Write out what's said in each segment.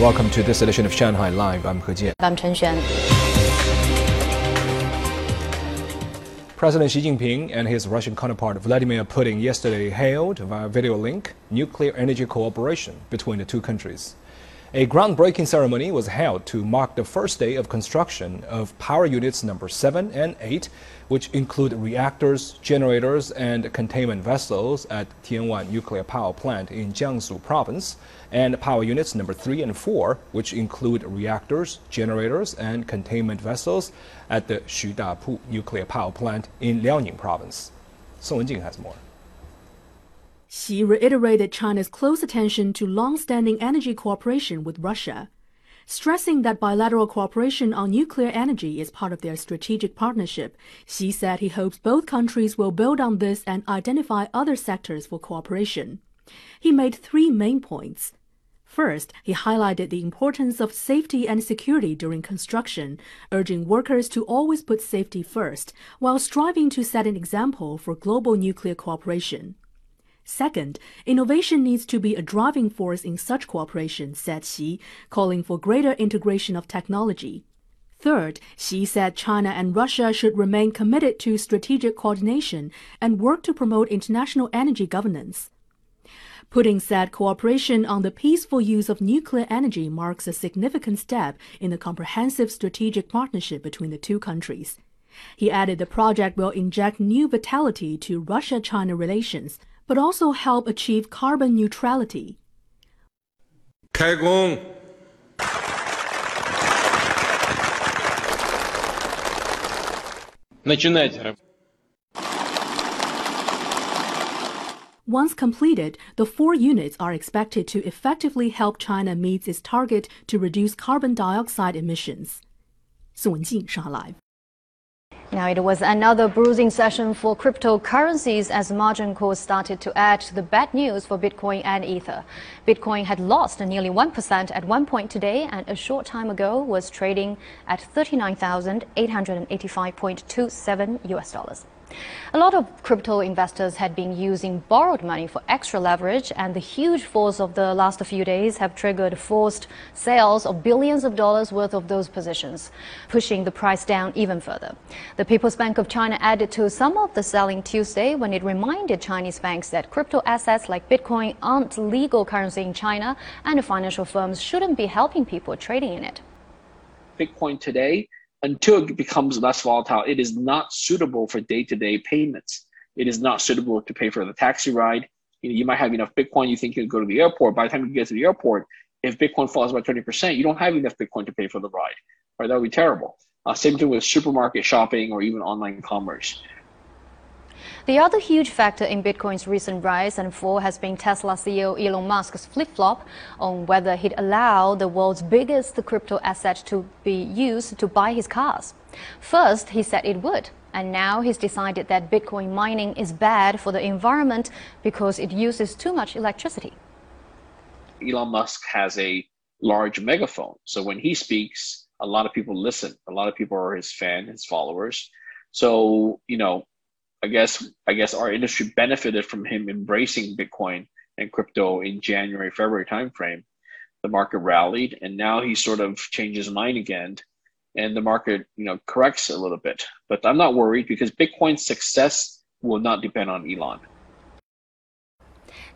Welcome to this edition of Shanghai Live. I'm He Jian. I'm Chen Xuan. President Xi Jinping and his Russian counterpart Vladimir Putin yesterday hailed via video link nuclear energy cooperation between the two countries. A groundbreaking ceremony was held to mark the first day of construction of power units number 7 and 8, which include reactors, generators, and containment vessels at Tianwan Nuclear Power Plant in Jiangsu Province, and power units number 3 and 4, which include reactors, generators, and containment vessels at the Xudapu Nuclear Power Plant in Liaoning Province. Song Wenjing has more. Xi reiterated China's close attention to long-standing energy cooperation with Russia, stressing that bilateral cooperation on nuclear energy is part of their strategic partnership. Xi said he hopes both countries will build on this and identify other sectors for cooperation. He made three main points. First, he highlighted the importance of safety and security during construction, urging workers to always put safety first, while striving to set an example for global nuclear cooperation. Second, innovation needs to be a driving force in such cooperation, said Xi, calling for greater integration of technology. Third, Xi said China and Russia should remain committed to strategic coordination and work to promote international energy governance. Putin said cooperation on the peaceful use of nuclear energy marks a significant step in the comprehensive strategic partnership between the two countries. He added the project will inject new vitality to Russia China relations but also help achieve carbon neutrality. 开工。Начинайте. Once completed, the four units are expected to effectively help China meet its target to reduce carbon dioxide emissions. 宋文静上 Live。 Now, it was another bruising session for cryptocurrencies as margin calls started to add to the bad news for Bitcoin and Ether. Bitcoin had lost nearly 1% at one point today and a short time ago was trading at 39,885.27 US dollars. A lot of crypto investors had been using borrowed money for extra leverage, and the huge falls of the last few days have triggered forced sales of billions of dollars worth of those positions, pushing the price down even further. The People's Bank of China added to some of the selling Tuesday when it reminded Chinese banks that crypto assets like Bitcoin aren't legal currency in China, and financial firms shouldn't be helping people trading in it. Bitcoin today until it becomes less volatile, it is not suitable for day-to-day payments. It is not suitable to pay for the taxi ride. You, know, you might have enough Bitcoin, you think you can go to the airport. By the time you get to the airport, if Bitcoin falls by 20%, you don't have enough Bitcoin to pay for the ride. Right? That would be terrible. Uh, same thing with supermarket shopping or even online commerce. The other huge factor in Bitcoin's recent rise and fall has been Tesla CEO Elon Musk's flip-flop on whether he'd allow the world's biggest crypto asset to be used to buy his cars. First, he said it would, and now he's decided that Bitcoin mining is bad for the environment because it uses too much electricity. Elon Musk has a large megaphone, so when he speaks, a lot of people listen. A lot of people are his fan, his followers. So, you know, I guess I guess our industry benefited from him embracing Bitcoin and crypto in January February timeframe. The market rallied, and now he sort of changed his mind again, and the market you know corrects a little bit. But I'm not worried because Bitcoin's success will not depend on Elon.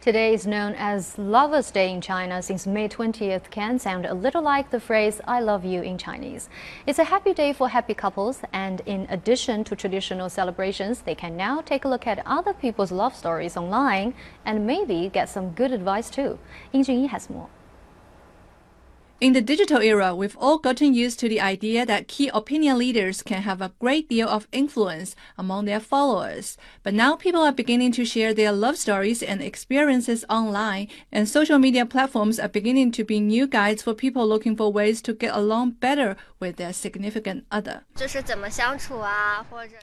Today is known as Lover's Day in China since May 20th can sound a little like the phrase I love you in Chinese. It's a happy day for happy couples, and in addition to traditional celebrations, they can now take a look at other people's love stories online and maybe get some good advice too. Ying Junyi has more. In the digital era, we've all gotten used to the idea that key opinion leaders can have a great deal of influence among their followers. But now people are beginning to share their love stories and experiences online, and social media platforms are beginning to be new guides for people looking for ways to get along better with their significant other.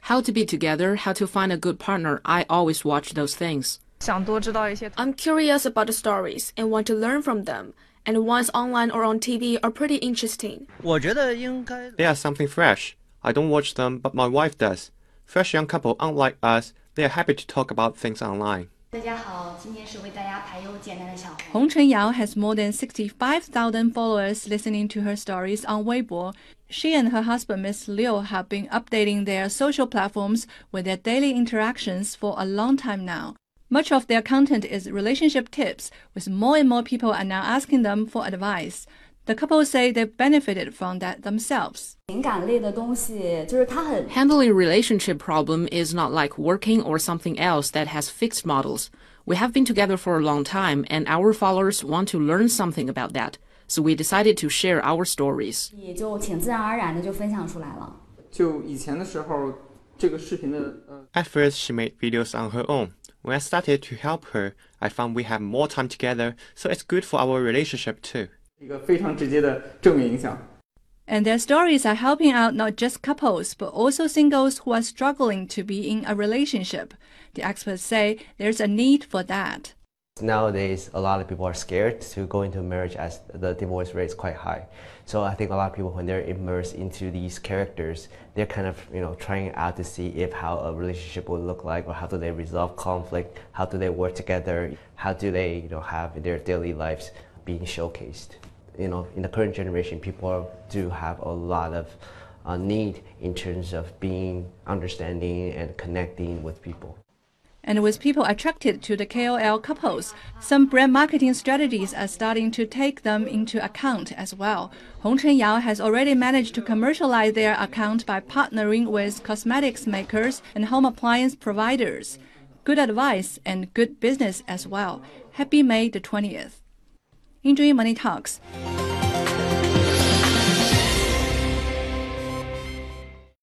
How to be together, how to find a good partner. I always watch those things. I'm curious about the stories and want to learn from them and ones online or on TV are pretty interesting. They are something fresh. I don't watch them, but my wife does. Fresh young couple, unlike us, they are happy to talk about things online. Hong Chen Yao has more than 65,000 followers listening to her stories on Weibo. She and her husband, Miss Liu, have been updating their social platforms with their daily interactions for a long time now. Much of their content is relationship tips, with more and more people are now asking them for advice. The couple say they benefited from that themselves. Handling relationship problem is not like working or something else that has fixed models. We have been together for a long time and our followers want to learn something about that. So we decided to share our stories. At first, she made videos on her own. When I started to help her, I found we have more time together, so it's good for our relationship too. And their stories are helping out not just couples, but also singles who are struggling to be in a relationship. The experts say there's a need for that. Nowadays, a lot of people are scared to go into marriage as the divorce rate is quite high. So I think a lot of people, when they're immersed into these characters, they're kind of you know trying out to see if how a relationship will look like, or how do they resolve conflict, how do they work together, how do they you know have their daily lives being showcased. You know, in the current generation, people do have a lot of uh, need in terms of being understanding and connecting with people. And with people attracted to the KOL couples, some brand marketing strategies are starting to take them into account as well. Hong Chen Yao has already managed to commercialize their account by partnering with cosmetics makers and home appliance providers. Good advice and good business as well. Happy May the 20th. Enjoy Money Talks.